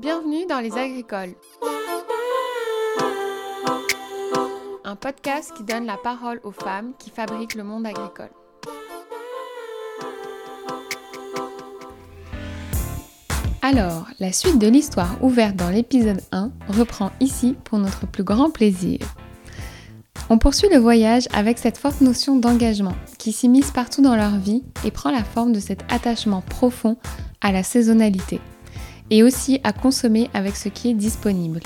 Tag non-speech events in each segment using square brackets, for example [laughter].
Bienvenue dans Les Agricoles. Un podcast qui donne la parole aux femmes qui fabriquent le monde agricole. Alors, la suite de l'histoire ouverte dans l'épisode 1 reprend ici pour notre plus grand plaisir. On poursuit le voyage avec cette forte notion d'engagement qui s'immisce partout dans leur vie et prend la forme de cet attachement profond à la saisonnalité et aussi à consommer avec ce qui est disponible.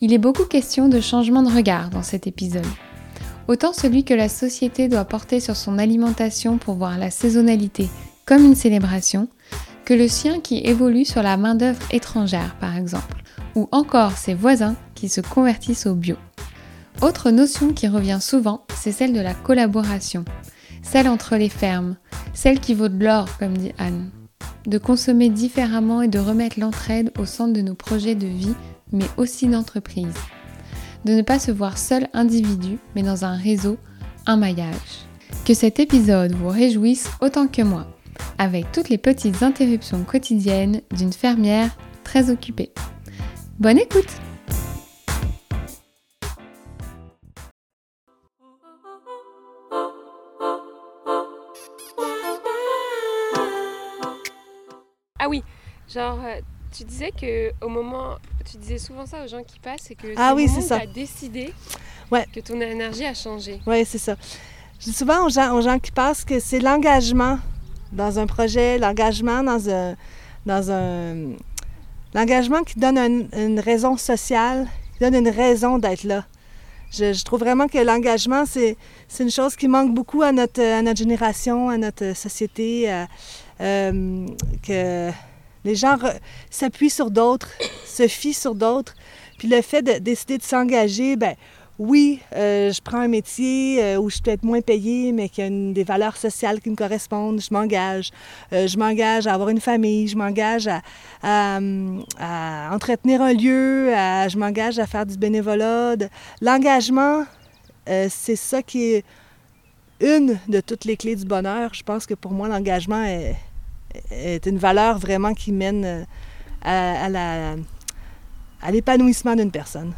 Il est beaucoup question de changement de regard dans cet épisode. Autant celui que la société doit porter sur son alimentation pour voir la saisonnalité comme une célébration, que le sien qui évolue sur la main-d'œuvre étrangère par exemple, ou encore ses voisins qui se convertissent au bio. Autre notion qui revient souvent, c'est celle de la collaboration, celle entre les fermes, celle qui vaut de l'or comme dit Anne. De consommer différemment et de remettre l'entraide au centre de nos projets de vie, mais aussi d'entreprise. De ne pas se voir seul individu, mais dans un réseau, un maillage. Que cet épisode vous réjouisse autant que moi avec toutes les petites interruptions quotidiennes d'une fermière très occupée. Bonne écoute Ah oui, genre euh, tu disais que au moment, tu disais souvent ça aux gens qui passent, c'est que ah oui, c'est ça. décidé ouais. que ton énergie a changé. Oui, c'est ça. Je dis souvent aux gens, aux gens qui passent que c'est l'engagement dans un projet, l'engagement dans un, dans un, l'engagement qui donne une raison sociale, qui donne une raison d'être là. Je, trouve vraiment que l'engagement, c'est, une chose qui manque beaucoup à notre, à notre génération, à notre société, euh, que les gens s'appuient sur d'autres, se fient sur d'autres. Puis le fait de décider de s'engager, ben oui, euh, je prends un métier euh, où je peux être moins payée, mais qui a des valeurs sociales qui me correspondent, je m'engage. Je m'engage à avoir une famille, je m'engage à, entretenir un lieu, je m'engage à faire du bénévolat. L'engagement, c'est ça qui est une de toutes les clés du bonheur. Je pense que pour moi, l'engagement est, une valeur vraiment qui mène à, à l'épanouissement d'une personne.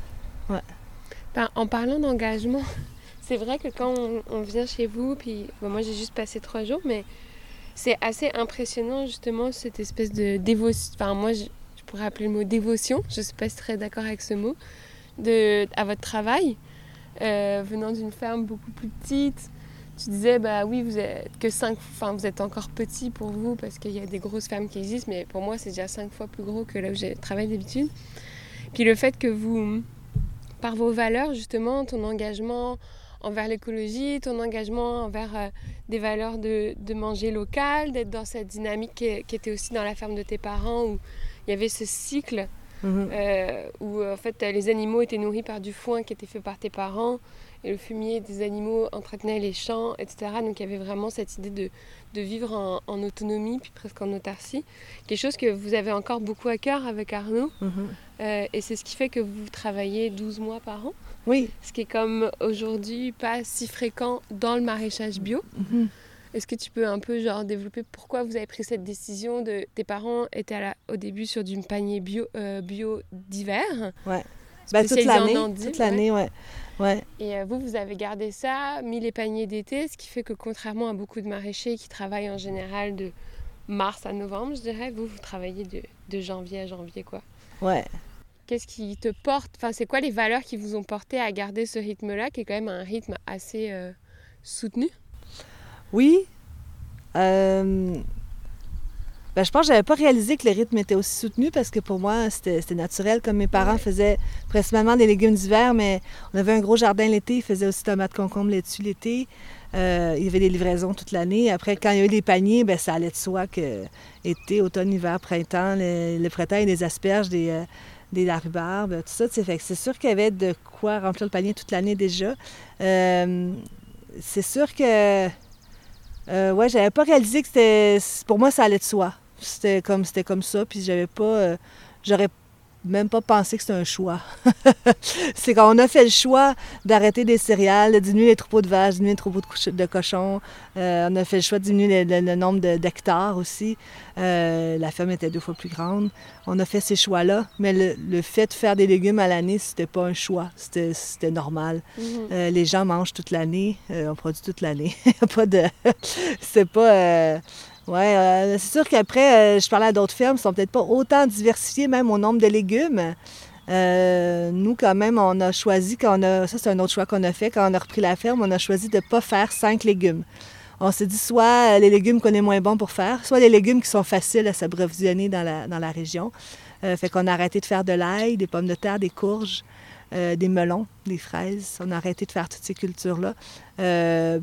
En parlant d'engagement, [laughs] c'est vrai que quand on, vient chez vous, puis moi j'ai juste passé trois jours, mais c'est assez impressionnant justement cette espèce de dévotion. Enfin, moi je, pourrais appeler le mot dévotion, je ne suis pas très d'accord avec ce mot, de, à votre travail, euh, venant d'une ferme beaucoup plus petite. Tu disais, bah oui, vous êtes que cinq, enfin vous êtes encore petit pour vous parce qu'il y a des grosses fermes qui existent, mais pour moi c'est déjà cinq fois plus gros que là où j'ai travaillé d'habitude. Puis le fait que vous par vos valeurs, justement, ton engagement envers l'écologie, ton engagement envers euh, des valeurs de, manger local, d'être dans cette dynamique qui, était aussi dans la ferme de tes parents où il y avait ce cycle mhm. euh, où en fait les animaux étaient nourris par du foin qui était fait par tes parents et le fumier des animaux entretenait les champs, etc. Donc il y avait vraiment cette idée de, de vivre en, autonomie, puis presque en autarcie. Quelque chose que vous avez encore beaucoup à cœur avec Arnaud. Mhm. Euh, et c'est ce qui fait que vous travaillez 12 mois par an. Oui. Ce qui est comme aujourd'hui pas si fréquent dans le maraîchage bio. Mhm. Est-ce que tu peux un peu genre développer pourquoi vous avez pris cette décision de tes parents étaient à au début sur du panier bio euh, bio d'hiver? Ouais. Ben, toute l'année, toute l'année, ouais. ouais. Et euh, vous, vous avez gardé ça, mis les paniers d'été, ce qui fait que contrairement à beaucoup de maraîchers qui travaillent en général de mars à novembre, je dirais, vous, vous travaillez de, de janvier à janvier, quoi. Ouais. Qu'est-ce qui te porte, enfin, c'est quoi les valeurs qui vous ont porté à garder ce rythme-là, qui est quand même un rythme assez euh, soutenu? Oui. Euh, ben, je pense que j'avais pas réalisé que le rythme était aussi soutenu parce que pour moi, c'était naturel. Comme mes parents faisaient principalement des légumes d'hiver, mais on avait un gros jardin l'été. Ils faisaient aussi tomates, concombres, laitue l'été. Euh, il y avait des livraisons toute l'année. Après, quand il y a eu des paniers, ben, ça allait de soi que été, automne, hiver, printemps, le, printemps, il y a des asperges, des, euh, des larubarbes, tout ça. c'est sûr qu'il y avait de quoi remplir le panier toute l'année déjà. Euh, c'est sûr que... Euh, ouais, j'avais pas réalisé que c'était... Pour moi, ça allait de soi. C'était comme, c'était comme ça, puis j'avais pas... Euh, j'aurais même pas pensé que c'était un choix. [laughs] c'est quand on a fait le choix d'arrêter des céréales, de diminuer les troupeaux de vaches, de diminuer les troupeaux de, cochons. Euh, on a fait le choix de diminuer le, nombre d'hectares aussi. Euh, la ferme était deux fois plus grande. On a fait ces choix-là, mais le, fait de faire des légumes à l'année, c'était pas un choix, c'était normal. Mhm. Euh, les gens mangent toute l'année, on produit toute l'année. [laughs] pas de... [laughs] c'est pas... Oui, euh, c'est sûr qu'après, euh, je parlais à d'autres fermes qui sont peut-être pas autant diversifiées, même au nombre de légumes. Euh, nous, quand même, on a choisi, quand on a, ça c'est un autre choix qu'on a fait, quand on a repris la ferme, on a choisi de ne pas faire cinq légumes. On s'est dit soit les légumes qu'on est moins bons pour faire, soit les légumes qui sont faciles à s'approvisionner dans la, dans la région. fait qu'on a arrêté de faire de l'ail, des pommes de terre, des courges, des melons, des fraises. On a arrêté de faire toutes ces cultures-là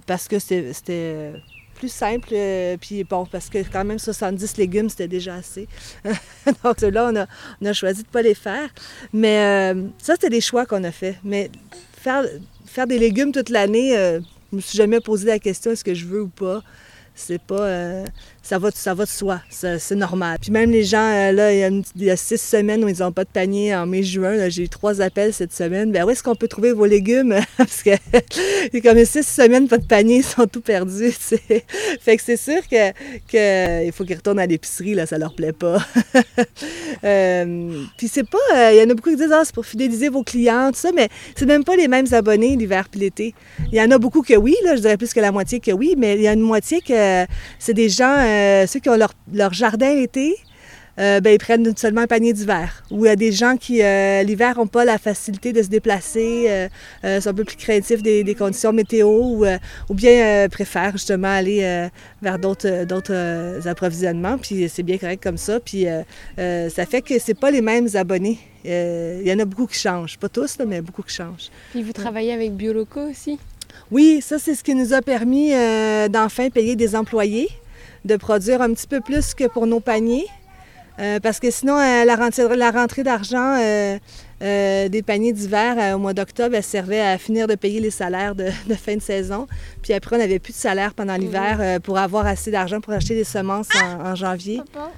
parce que c'était plus simple. Euh, puis bon, parce que quand même 70 légumes, c'était déjà assez. [laughs] Donc là, on a, on a choisi de ne pas les faire. Mais euh, ça, c'était des choix qu'on a fait. Mais faire, faire des légumes toute l'année, euh, je me suis jamais posé la question est-ce que je veux ou pas? C'est pas ça va, ça va de soi, c'est normal. Puis même les gens, euh, là, il y, a six semaines où ils n'ont pas de panier en mai-juin, j'ai eu trois appels cette semaine. Ben où est-ce qu'on peut trouver vos légumes? [laughs] Parce que [laughs] comme six semaines, pas de panier, ils sont tout perdus. Fait que c'est sûr que, que il faut qu'ils retournent à l'épicerie, là, ça leur plaît pas. [laughs] euh, puis c'est pas, euh, il y en a beaucoup qui disent, ah, c'est pour fidéliser vos clients, tout ça, mais c'est même pas les mêmes abonnés l'hiver puis l'été. Il y en a beaucoup que oui, là, je dirais plus que la moitié que oui, mais il y a une moitié que c'est des gens ceux qui ont leur, jardin été, euh, ben, ils prennent seulement un panier d'hiver. Ou il y a des gens qui, euh, l'hiver, n'ont pas la facilité de se déplacer, sont un peu plus créatifs des, conditions météo, ou, ou bien préfèrent justement aller vers d'autres, approvisionnements. Puis c'est bien correct comme ça. Puis ça fait que c'est pas les mêmes abonnés. Il y en a beaucoup qui changent. Pas tous, mais beaucoup qui changent. Puis vous travaillez avec Bioloco aussi? Oui, ça, c'est ce qui nous a permis d'enfin payer des employés de produire un petit peu plus que pour nos paniers. Euh, parce que sinon, euh, la rentrée, la rentrée d'argent euh, des paniers d'hiver au mois d'octobre, elle servait à finir de payer les salaires [laughs] de, fin de saison. Puis après, on n'avait plus de salaire pendant l'hiver pour avoir assez d'argent pour acheter des semences en, janvier. Papa,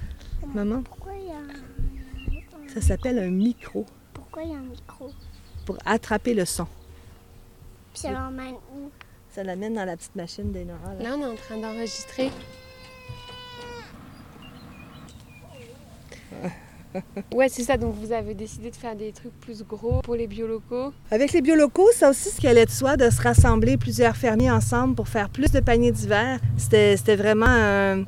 Maman? Pourquoi il y a Ça s'appelle un micro. Pourquoi il y a un micro? Pour attraper le son. Puis ça l'emmène où? Ça l'amène dans la petite machine d'Enora. Là. là, on est en train d'enregistrer. Ouais, c'est ça. Donc, vous avez décidé de faire des trucs plus gros pour les biolocaux. Avec les biolocaux, c'est aussi ce qui allait de soi de se rassembler plusieurs fermiers ensemble pour faire plus de paniers d'hiver. C'était vraiment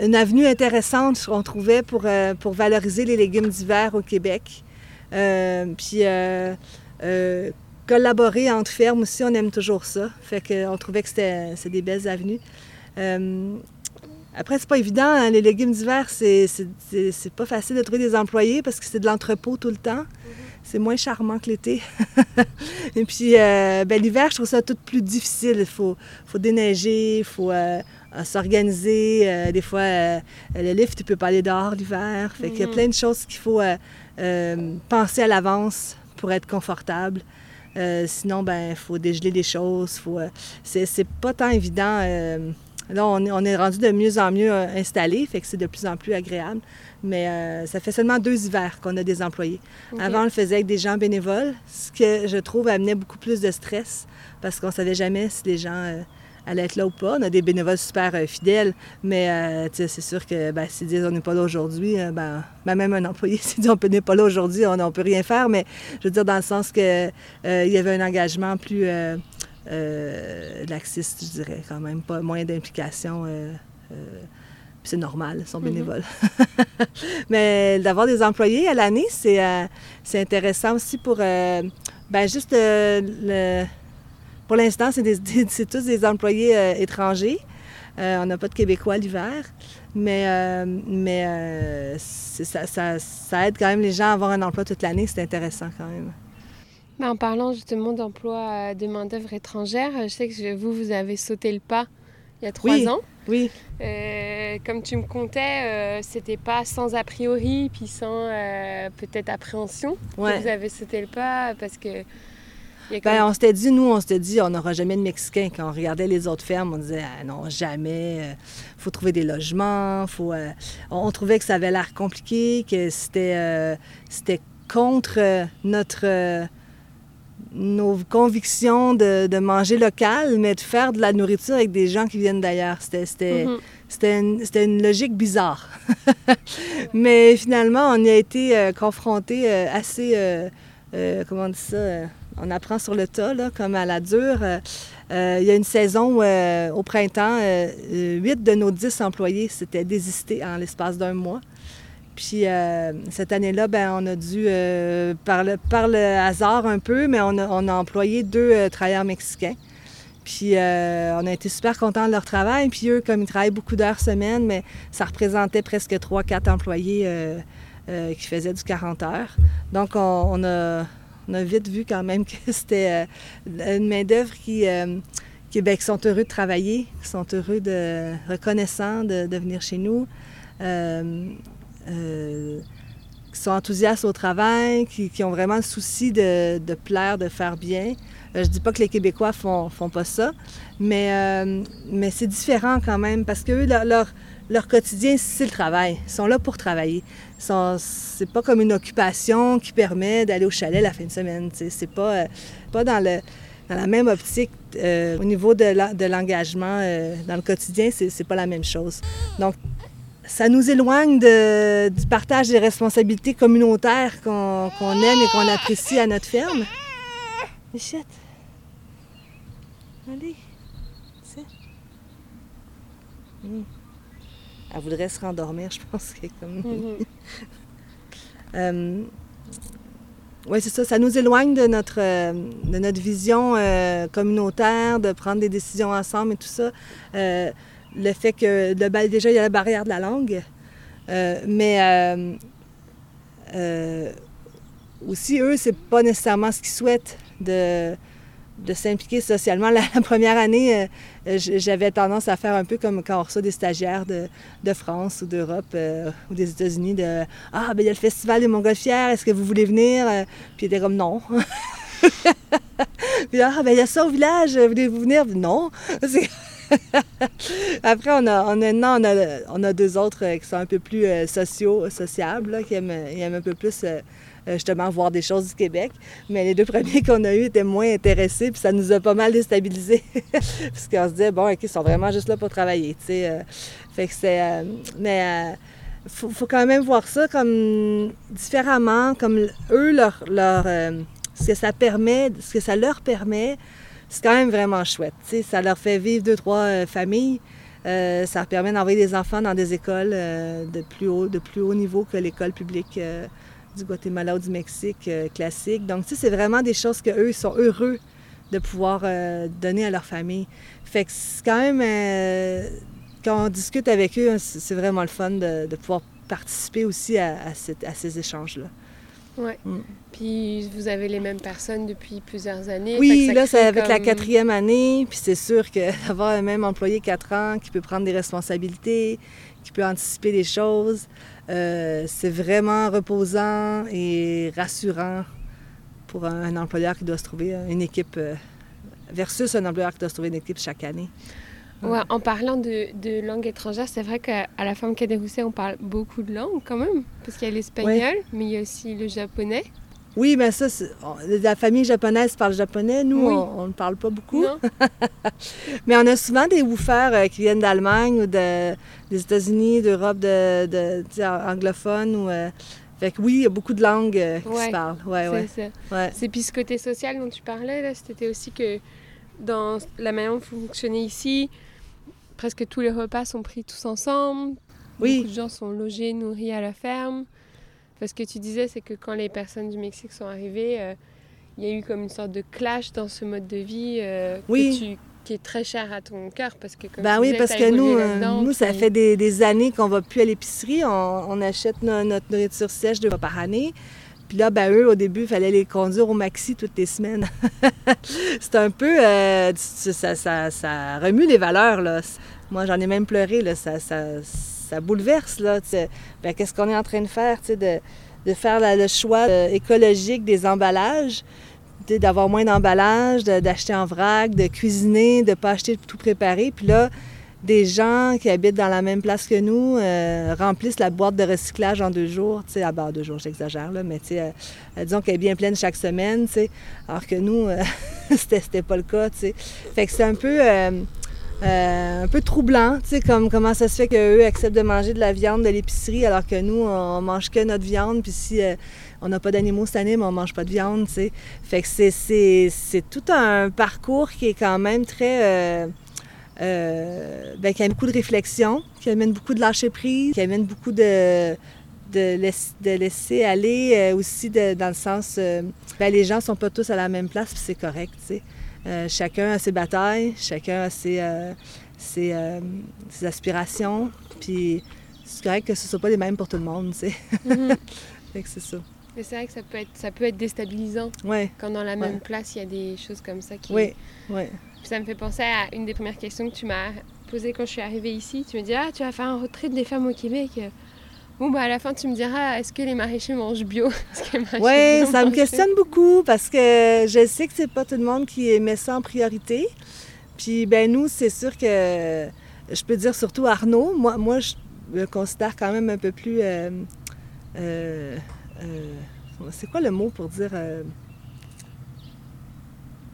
une avenue intéressante qu'on trouvait pour, euh, pour valoriser les légumes d'hiver au Québec. Euh, puis euh, collaborer entre fermes aussi, on aime toujours ça. Fait qu'on trouvait que c'était des belles avenues. Après, c'est pas évident. Hein, les légumes d'hiver, c'est, pas facile de trouver des employés parce que c'est de l'entrepôt tout le temps. C'est moins charmant que l'été. [laughs] Et puis, euh, ben, l'hiver, je trouve ça tout plus difficile. Il faut, faut déneiger, il faut euh, s'organiser. Euh, des fois, le lift, tu peux pas aller dehors l'hiver. Fait qu'il y a mhm. plein de choses qu'il faut penser à l'avance pour être confortable. sinon, ben, il faut dégeler des choses. Faut, c'est, c'est pas tant évident Là, on est, rendu de mieux en mieux euh, installé, fait que c'est de plus en plus agréable. Mais euh, ça fait seulement deux hivers qu'on a des employés. Avant, on le faisait avec des gens bénévoles, ce que je trouve amenait beaucoup plus de stress parce qu'on ne savait jamais si les gens euh, allaient être là ou pas. On a des bénévoles super fidèles, mais c'est sûr que ben, s'ils disent on n'est pas là aujourd'hui, ben, ben, même un employé [laughs] s'il dit on n'est pas là aujourd'hui, on ne peut rien faire. Mais je veux dire, dans le sens qu'il il y avait un engagement plus euh, laxiste, je dirais, quand même, pas moins d'implication. Euh, euh, c'est normal, ils sont mhm. bénévoles. [laughs] Mais d'avoir des employés à l'année, c'est c'est intéressant aussi pour, ben juste le, pour l'instant, c'est [laughs] tous des employés étrangers. on n'a pas de Québécois l'hiver, mais, mais ça, ça, ça, aide quand même les gens à avoir un emploi toute l'année. C'est intéressant quand même. Bah, en parlant justement d'emploi euh, de main-d'œuvre étrangère, je sais que vous, vous avez sauté le pas il y a trois ans. Oui. Euh, comme tu me comptais, euh, c'était pas sans a priori, puis sans peut-être appréhension que vous avez sauté le pas parce que. Ben, on s'était dit, nous, on s'était dit, on n'aura jamais de Mexicains. Quand on regardait les autres fermes, on disait, ah, non, jamais. Il faut trouver des logements. Faut, euh, on, trouvait que ça avait l'air compliqué, que c'était, euh, c'était contre euh, notre, euh, nos convictions de, de manger local, mais de faire de la nourriture avec des gens qui viennent d'ailleurs. C'était, c'était, Mhm. c'était une, logique bizarre. [laughs] Mais finalement, on y a été euh, confrontés euh, assez, euh, comment on dit ça, on apprend sur le tas, là, comme à la dure. Il y a une saison où, au printemps, huit de nos dix employés s'étaient désistés en l'espace d'un mois. Puis euh, cette année-là, ben, on a dû, euh, par, le, hasard un peu, mais on a, employé deux euh, travailleurs mexicains. Puis on a été super contents de leur travail. Puis eux, comme ils travaillent beaucoup d'heures semaine, mais ça représentait presque 3-4 employés qui faisaient du 40 heures. Donc on, a, vite vu quand même [laughs] que c'était une main-d'œuvre qui, qui, ben, sont heureux de travailler, qui sont heureux de reconnaissants de venir chez nous. Euh, qui sont enthousiastes au travail, qui, ont vraiment le souci de, plaire, de faire bien. Euh, je dis pas que les Québécois font, font pas ça, mais, euh, mais c'est différent quand même parce que leur, leur, quotidien, c'est le travail. Ils sont là pour travailler. C'est pas comme une occupation qui permet d'aller au chalet la fin de semaine. C'est pas, euh, pas dans, le, dans la même optique. au niveau de l'engagement dans le quotidien, c'est pas la même chose. Donc, ça nous éloigne de- du partage des responsabilités communautaires qu'on aime et qu'on apprécie à notre ferme. Michette. Allez. Tiens. Hmm. Elle voudrait se rendormir, je pense qu'elle est comme... Mhm. [laughs] oui, c'est ça. Ça nous éloigne de notre, euh, de notre vision euh, communautaire, de prendre des décisions ensemble et tout ça. Le fait que, déjà, il y a la barrière de la langue. Euh, mais euh, euh, aussi, eux, c'est pas nécessairement ce qu'ils souhaitent de, de s'impliquer socialement. [laughs] La, première année, j'avais tendance à faire un peu comme quand on reçoit des stagiaires de, France ou d'Europe ou des États-Unis de Ah, ben il y a le festival des Montgolfières, est-ce que vous voulez venir? Puis ils étaient comme non. [laughs] Puis ah, ben il y a ça au village, voulez-vous venir? Non. [laughs] [laughs] Après, on a, on, a, on, a, deux autres euh, qui sont un peu plus euh, sociaux, sociables, là, qui aiment, aiment un peu plus euh, justement voir des choses du Québec. Mais les deux premiers [laughs] qu'on a eus étaient moins intéressés, puis ça nous a pas mal déstabilisés. [laughs] Parce qu'on se disait, bon, ils sont vraiment juste là pour travailler, tu sais. fait que c'est... mais... faut, faut quand même voir ça comme différemment, comme eux, leur, leur, ce que ça permet, ce que ça leur permet, c'est quand même vraiment chouette. Ça leur fait vivre deux, trois euh, familles. Euh, ça leur permet d'envoyer des enfants dans des écoles euh, de, plus haut, de plus haut niveau que l'école publique du Guatemala ou du Mexique classique. Donc, c'est vraiment des choses qu'eux sont heureux de pouvoir donner à leur famille. Fait que c'est quand même, quand on discute avec eux, c'est c'est vraiment le fun de, pouvoir participer aussi à ces échanges-là. Ouais. Mm. Puis vous avez les mêmes personnes depuis plusieurs années. Oui, ça là, c'est avec la quatrième année, puis c'est sûr que [laughs] d'avoir un même employé quatre ans qui peut prendre des responsabilités, qui peut anticiper des choses, euh, c'est vraiment reposant et rassurant pour un, un employeur qui doit se trouver une équipe euh, versus un employeur qui doit se trouver une équipe chaque année. Ouais, en parlant de, de langue étrangère, c'est vrai qu'à la femme Cadet-Rousset, on parle beaucoup de langues quand même. Parce qu'il y a l'espagnol, mais il y a aussi le japonais. Oui, mais ça, c'est- on- la famille japonaise parle japonais. Nous, Oui. on ne parle pas beaucoup. [laughs] Mais on a souvent des woofers euh, qui viennent d'Allemagne ou de- des États-Unis, d'Europe de, anglophone. Ou, euh, fait que oui, il y a beaucoup de langues euh, qui Ouais. se parlent. Ouais, C'est ouais, ça. puis ce côté social dont tu parlais, c'était aussi que dans la manière dont vous fonctionnez ici, presque tous les repas sont pris tous ensemble. Oui. Beaucoup de gens sont logés, nourris à la ferme. Parce que tu disais, c'est que quand les personnes du Mexique sont arrivées, euh, il y a eu comme une sorte de clash dans ce mode de vie euh, Oui. que tu- qui est très cher à ton cœur. Parce que, comme Ben tu oui, disais, parce que nous, euh, nous, ça puis- fait des, des années qu'on va plus à l'épicerie. On, on achète no- notre nourriture sèche deux fois par année. Puis là, ben eux, au début, il fallait les conduire au maxi toutes les semaines. [laughs] c'est un peu... euh, ça, ça- remue les valeurs, là. Moi, j'en ai même pleuré, là. Ça, bouleverse, là. Ben, qu'est-ce qu'on est en train de faire, tu de, faire le choix euh, écologique des emballages d'avoir moins d'emballage, de- d'acheter en vrac, de cuisiner, de pas acheter tout préparé. Puis là, des gens qui habitent dans la même place que nous euh, remplissent la boîte de recyclage en deux jours. Tu sais, à bord deux jours, j'exagère, là, mais tu sais, euh, disons qu'elle est bien pleine chaque semaine, tu sais, alors que nous, euh, [laughs] c'était pas le cas, tu sais. Fait que c'est un peu... un peu troublant, tu sais, comme comment ça se fait qu'eux acceptent de manger de la viande de l'épicerie alors que nous, on mange que notre viande, puis si on n'a pas d'animaux cette année, mais on mange pas de viande, tu sais. Fait que c'est- tout un parcours qui est quand même très... euh, ben, qui amène beaucoup de réflexion, qui amène beaucoup de lâcher prise, qui amène beaucoup de, de, laisser, de laisser aller euh, aussi de- dans le sens, euh, ben, les gens sont pas tous à la même place, puis c'est correct, tu sais. Chacun a ses batailles, chacun a ses, ses, ses aspirations, puis c'est correct que ce ne soit pas les mêmes pour tout le monde, tu sais. Mhm. [laughs] C'est ça. Mais c'est vrai que ça peut être, ça peut être déstabilisant Ouais, quand dans la même Ouais. place il y a des choses comme ça qui. oui, oui. Ça me fait penser à une des premières questions que tu m'as posées quand je suis arrivée ici. Tu me dis ah tu vas faire un trip des femmes au Québec. Bon bah à la fin tu me diras est-ce que les maraîchers mangent bio? [laughs] Oui, ça me questionne beaucoup parce que je sais que c'est pas tout le monde qui met ça en priorité. Puis ben nous, c'est sûr que je peux dire surtout Arnaud. Moi, moi je me considère quand même un peu plus. euh, euh, euh, c'est quoi le mot pour dire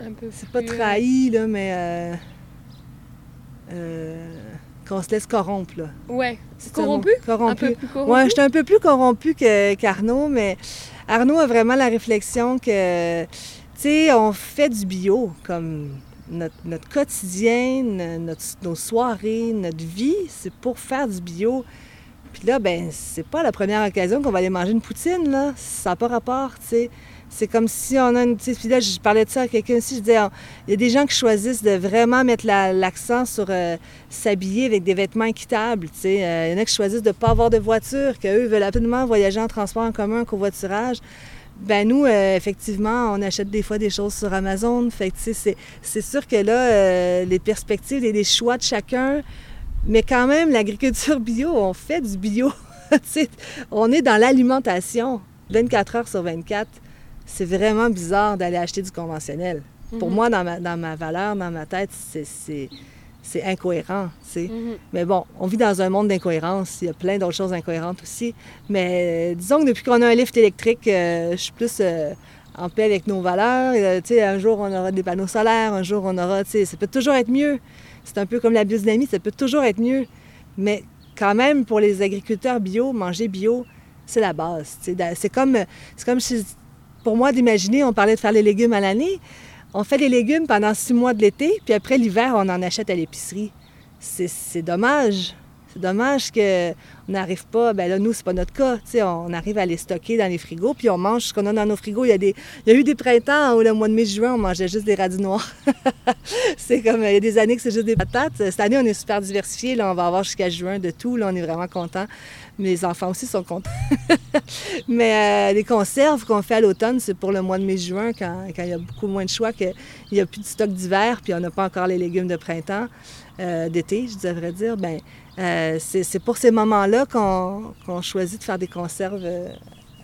Un peu. C'est pas euh, trahi là, mais euh, euh, qu'on se laisse corrompre là. Ouais. C'est un. Corrompu? Un Corrompu. peu plus corrompu? Ouais, j'étais un peu plus corrompue que- qu'Arnaud, mais Arnaud a vraiment la réflexion que, tu sais, on fait du bio comme notre, notre quotidien, notre, nos soirées, notre vie, c'est pour faire du bio. Puis là, ben, c'est pas la première occasion qu'on va aller manger une poutine, là. Ça n'a pas rapport, tu sais. C'est comme si on a une. Puis là, je parlais de ça à quelqu'un aussi. Je disais, il y a des gens qui choisissent de vraiment mettre la- l'accent sur euh, s'habiller avec des vêtements équitables. tu sais. Euh, il y en a qui choisissent de ne pas avoir de voiture, qu'eux veulent absolument voyager en transport en commun, covoiturage. Ben nous, euh, effectivement, on achète des fois des choses sur Amazon. Fait c'est, sûr que là, les perspectives et les choix de chacun, mais quand même, l'agriculture bio, on fait du bio. [laughs] On est dans l'alimentation 24 heures sur 24. C'est vraiment bizarre d'aller acheter du conventionnel. Pour Mhm. moi, dans ma, dans ma valeur, dans ma tête, c'est, incohérent. Mhm. Mais bon, on vit dans un monde d'incohérences. Il y a plein d'autres choses incohérentes aussi. Mais euh, disons que depuis qu'on a un lift électrique, euh, je suis plus euh, en paix avec nos valeurs. Euh, tu sais, un jour, on aura des panneaux solaires. Un jour, on aura... tu sais, Ça peut toujours être mieux. C'est un peu comme la biodynamie, ça peut toujours être mieux. Mais quand même, pour les agriculteurs bio, manger bio, c'est la base. C'est comme, c'est comme si- pour moi d'imaginer, on parlait de faire les légumes à l'année. On fait les légumes pendant six mois de l'été, puis après l'hiver, on en achète à l'épicerie. C'est dommage. C'est dommage qu'on n'arrive pas. Ben là, nous, c'est pas notre cas. On arrive à les stocker dans les frigos, puis on mange ce qu'on a dans nos frigos. Il y a, il y a eu des printemps où le mois de mai-juin, on mangeait juste des radis noirs. [laughs] c'est comme, il y a des années que c'est juste des patates. Cette année, on est super diversifié. On va avoir jusqu'à juin de tout. Là, on est vraiment contents. Mes enfants aussi sont contents. [laughs] Mais euh, les conserves qu'on fait à l'automne, c'est pour le mois de mai-juin, quand, quand il y a beaucoup moins de choix, qu'il n'y a plus de stock d'hiver, puis on n'a pas encore les légumes de printemps, euh, d'été, je devrais dire. Ben, euh, c'est pour ces moments-là qu'on choisit de faire des conserves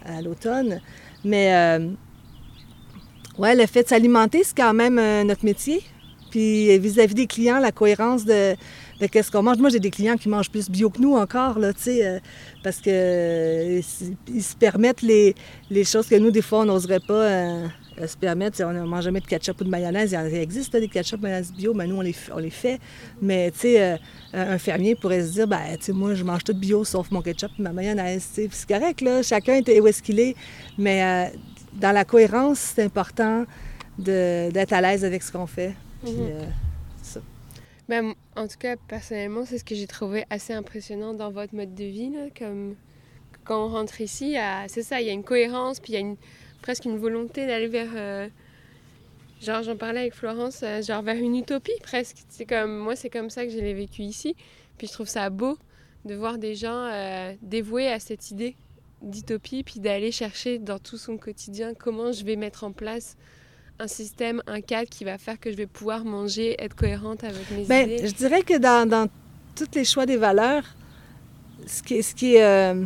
à l'automne. Mais ouais, le fait de s'alimenter, c'est quand même notre métier. Puis vis-à-vis des clients, la cohérence de, de qu'est-ce qu'on mange. Moi, j'ai des clients qui mangent plus bio que nous encore, là, tu sais, euh, parce que euh, ils se permettent les, les choses que nous, des fois, on n'oserait pas euh, se permettre. On ne mange jamais de ketchup ou de mayonnaise. Il existe là, des ketchup mayonnaise bio, mais nous, on les, f- on les fait. Mais, tu sais, euh, un fermier pourrait se dire, ben, tu sais, moi, je mange tout bio sauf mon ketchup et ma mayonnaise, tu sais. Puis c'est correct, là. Chacun est où est-ce qu'il est. Mais dans la cohérence, c'est important d'être à l'aise avec ce qu'on fait. Puis, Mhm. euh, Ben, en tout cas, personnellement, c'est ce que j'ai trouvé assez impressionnant dans votre mode de vie. comme quand on rentre ici, c'est ça, il y a une cohérence, puis il y a une, presque une volonté d'aller vers. euh, genre, j'en parlais avec Florence, euh, genre vers une utopie presque. C'est comme moi, c'est comme ça que je l'ai vécu ici. Puis je trouve ça beau de voir des gens euh, dévoués à cette idée d'utopie, puis d'aller chercher dans tout son quotidien comment je vais mettre en place un système, un cadre qui va faire que je vais pouvoir manger, être cohérente avec mes Ben, idées? je dirais que dans, dans tous les choix des valeurs, ce qui, ce qui euh,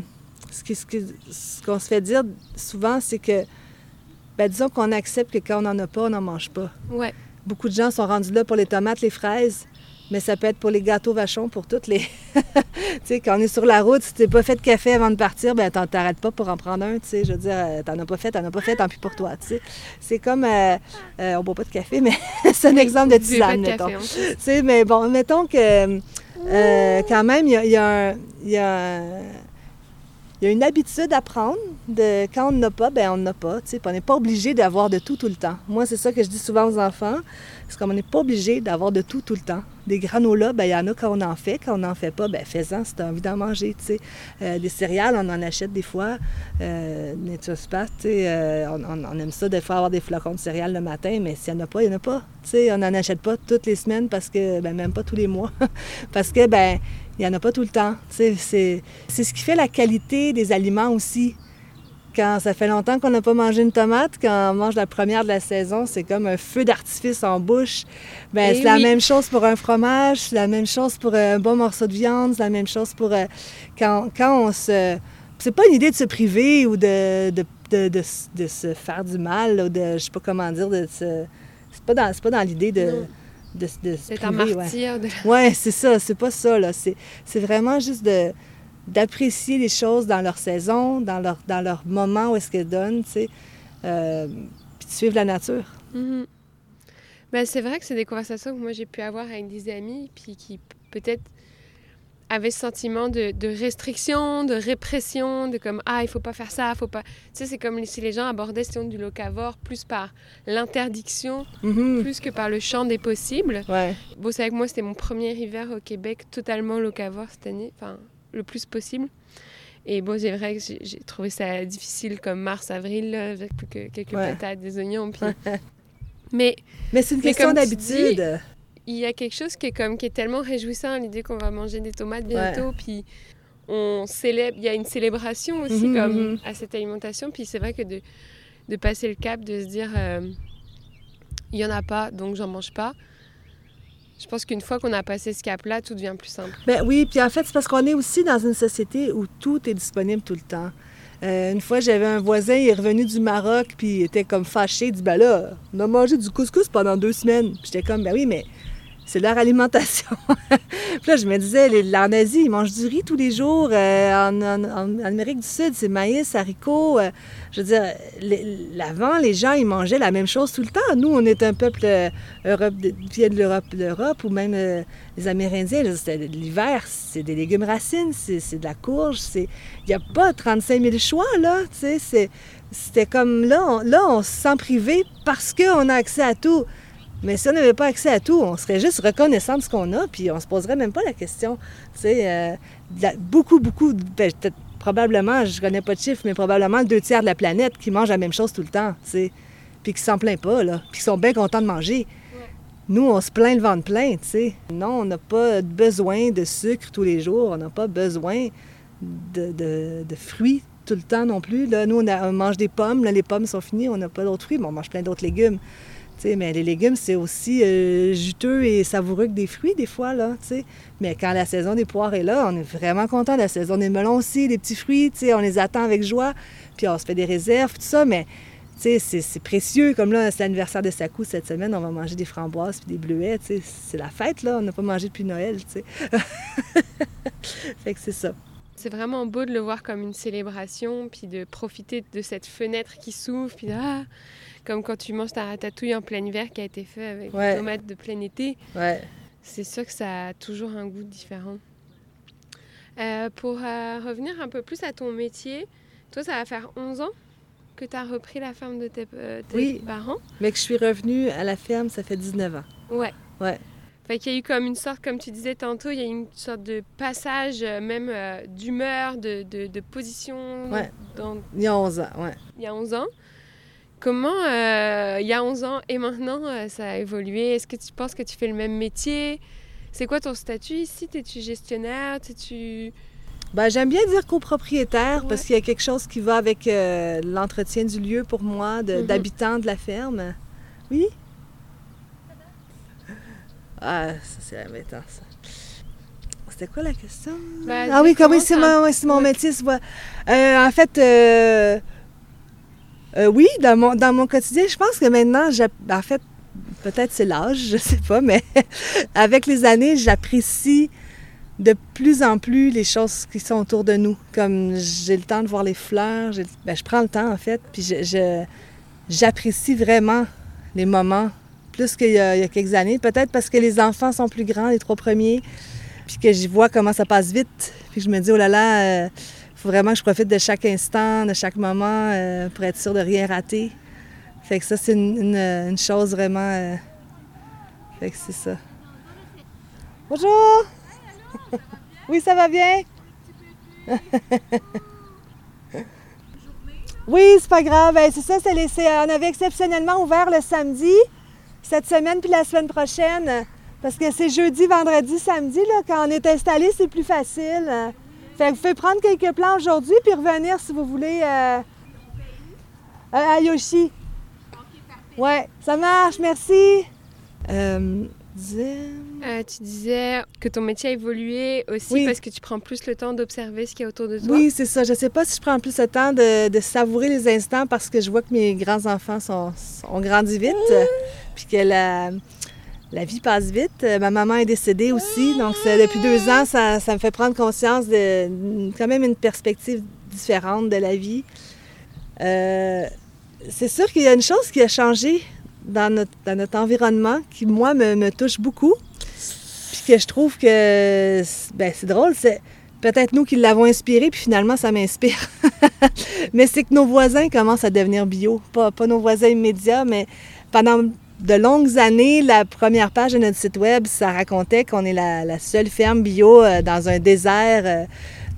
ce qui- ce qui- ce qu'on se fait dire souvent, c'est que ben, disons qu'on accepte que quand on n'en a pas, on n'en mange pas. Ouais. Beaucoup de gens sont rendus là pour les tomates, les fraises, mais ça peut être pour les gâteaux vachons, pour toutes les... [laughs] tu sais, quand on est sur la route, si t'es pas fait de café avant de partir, ben t'en- t'arrêtes pas pour en prendre un, tu sais. Je veux dire, euh, t'en as pas fait, t'en as pas fait, tant pis pour toi, tu sais. C'est comme... euh, euh, on boit pas de café, mais [laughs] c'est un exemple de tisane, mettons. Tu sais, mais bon, mettons que euh, quand même, il y a, y a un- il y a un- il y a une habitude à prendre. De, quand on n'en a pas, ben on n'en a pas. tu sais, puis on n'est pas obligé d'avoir de tout tout le temps. Moi, c'est ça que je dis souvent aux enfants. C'est qu'on n'est pas obligé d'avoir de tout tout le temps. Des granolas, ben il y en a quand on en fait. Quand on n'en fait pas, ben fais-en si tu as envie d'en manger. Euh, des céréales, on en achète des fois. Euh, tu sais, euh, on, on- on aime ça des fois avoir des flocons de céréales le matin, mais s'il n'y en a pas, il n'y en a pas. On n'en achète pas toutes les semaines parce que, ben même pas tous les mois, [laughs] parce que, ben il n'y en a pas tout le temps. C'est, ce qui fait la qualité des aliments aussi. Quand ça fait longtemps qu'on n'a pas mangé une tomate, quand on mange la première de la saison, c'est comme un feu d'artifice en bouche. Ben, Eh c'est la même chose pour un fromage, c'est la même chose pour un bon morceau de viande, c'est la même chose pour euh, quand, quand on se... C'est pas une idée de se priver ou de, de, de, de s- de se faire du mal ou de, je sais pas comment dire, de se... C'est pas dans, pas dans l'idée de, Non. De, de se C'est un ouais. de Ouais, c'est ça, c'est pas ça, là. C'est, c'est vraiment juste de, d'apprécier les choses dans leur saison, dans leur, dans leur moment où est-ce qu'elles donnent, tu sais. Euh, puis de suivre la nature. Ben, c'est vrai que c'est des conversations que moi j'ai pu avoir avec des amis, puis qui peut-être avaient ce sentiment de, de restriction, de répression, de comme ah il faut pas faire ça, faut pas. Tu sais c'est comme si les gens abordaient cette du locavore plus par l'interdiction, Mhm. plus que par le champ des possibles. Ouais. Bon c'est avec moi c'était mon premier hiver au Québec totalement locavore cette année, enfin le plus possible. Et bon, c'est vrai que j'ai trouvé ça difficile comme mars-avril, avec plus que quelques Ouais. patates, des oignons. Puis... [laughs] Mais Mais c'est une question d'habitude. Il y a quelque chose qui est comme qui est tellement réjouissant l'idée qu'on va manger des tomates bientôt puis on célèbre il y a une célébration aussi Mhm, comme mhm. à cette alimentation puis c'est vrai que de, de passer le cap de se dire euh, il y en a pas donc j'en mange pas je pense qu'une fois qu'on a passé ce cap là tout devient plus simple Ben oui, puis en fait, c'est parce qu'on est aussi dans une société où tout est disponible tout le temps. Euh, une fois, j'avais un voisin, il est revenu du Maroc, puis il était comme fâché. Il dit Ben là, on a mangé du couscous pendant deux semaines. Puis j'étais comme Ben oui, mais c'est leur alimentation. [laughs] puis là, je me disais les- En Asie, ils mangent du riz tous les jours. Euh, en, Amérique du Sud, c'est maïs, haricots. Euh, je veux dire, l'avant, les gens, ils mangeaient la même chose tout le temps. Nous, on est un peuple euh, Europe, vient de l'Europe, ou même les Amérindiens. L'hiver, c'est des légumes racines, c'est de la courge. Il n'y a pas 35 000 choix, là. C'était comme là, on, là, on se sent privé parce qu'on a accès à tout. Mais si on n'avait pas accès à tout, on serait juste reconnaissant de ce qu'on a, puis on se poserait même pas la question. Tu sais, euh, de la- beaucoup, beaucoup, de- ben, probablement, je connais pas de chiffres, mais probablement le deux tiers de la planète qui mangent la même chose tout le temps, tu sais, puis qui s'en plaignent pas, là, puis qui sont bien contents de manger. Nous, on se plaint le ventre plein, tu sais. Non, on n'a pas besoin de sucre tous les jours, on n'a pas besoin de, de- de fruits tout le temps non plus. Là, nous, on, a- on mange des pommes, là, les pommes sont finies, on n'a pas d'autres fruits, mais on mange plein d'autres légumes. Mais les légumes, c'est aussi euh, juteux et savoureux que des fruits, des fois, là. Mais quand la saison des poires est là, on est vraiment content. La saison des melons aussi, des petits fruits, on les attend avec joie. Puis on se fait des réserves, tout ça, mais c'est, précieux. Comme là, c'est l'anniversaire de Sakou cette semaine, on va manger des framboises puis des bleuets. C'est la fête, là. On n'a pas mangé depuis Noël, [laughs] fait que c'est ça. c'est vraiment beau de le voir comme une célébration puis de profiter de cette fenêtre qui s'ouvre puis de, ah, comme quand tu manges ta ratatouille en plein hiver qui a été fait avec Ouais. des tomates de plein été Ouais. C'est sûr que ça a toujours un goût différent. Euh, pour euh, revenir un peu plus à ton métier, toi, ça va faire 11 ans que tu as repris la ferme de tes, euh, tes Oui. parents. Mais que je suis revenue à la ferme, ça fait 19 ans. Ouais. Ouais. Fait qu'il y a eu comme une sorte, comme tu disais tantôt, il y a eu une sorte de passage, euh, même d'humeur, de, de, de position Ouais. dans, Il y a 11 ans, ouais. il y a 11 ans. Comment, euh, il y a 11 ans et maintenant, euh, ça a évolué? Est-ce que tu penses que tu fais le même métier? C'est quoi ton statut ici? T'es-tu gestionnaire? T'es-tu... Ben, j'aime bien dire copropriétaire Ouais. parce qu'il y a quelque chose qui va avec euh, l'entretien du lieu pour moi, de- Mhm. d'habitant de la ferme. Oui? Ah, ça c'est embêtant, ça. C'était quoi la question? Bah, ah oui, comment c'est mon, mon métier? Euh, en fait, euh, Euh, oui, dans mon, dans mon quotidien, je pense que maintenant, en fait, peut-être c'est l'âge, [laughs] je sais pas, mais [laughs] avec les années, j'apprécie de plus en plus les choses qui sont autour de nous. Comme j'ai le temps de voir les fleurs, ben, je prends le temps en fait, puis je, j'apprécie vraiment les moments plus qu'il y, a, quelques années. Peut-être parce que les enfants sont plus grands, les trois premiers, puis que j'y vois comment ça passe vite. Puis je me dis, oh là là, euh, faut vraiment que je profite de chaque instant, de chaque moment euh, pour être sûr de rien rater. Fait que ça, c'est une, chose vraiment. Euh, fait que c'est ça. Bonjour! [laughs] oui, ça va bien? [laughs] oui, c'est pas grave. Ben, c'est ça, c'est on avait exceptionnellement ouvert le samedi, cette semaine puis la semaine prochaine. Parce que c'est jeudi, vendredi, samedi, là, quand on est installé, c'est plus facile. Fait que vous pouvez prendre quelques plans aujourd'hui puis revenir si vous voulez euh, à Yoshi. Ouais, ça marche, merci. Euh, euh, tu disais que ton métier a évolué aussi parce que tu prends plus le temps d'observer ce qu'il y a autour de toi. Oui, c'est ça. Je ne sais pas si je prends plus le temps de, savourer les instants parce que je vois que mes grands-enfants sont, ont grandi vite, puis que la, la, vie passe vite. Ma maman est décédée aussi, donc depuis deux ans, ça, me fait prendre conscience de quand même une perspective différente de la vie. Euh, c'est sûr qu'il y a une chose qui a changé dans notre, environnement qui, moi, me, me, touche beaucoup. Puis que je trouve que ben, c'est drôle, c'est peut-être nous qui l'avons inspiré, puis finalement, ça m'inspire. [laughs] mais c'est que nos voisins commencent à devenir bio. Pas, pas nos voisins immédiats, mais pendant de longues années, la première page de notre site web, ça racontait qu'on est la, la, seule ferme bio euh, dans un désert euh,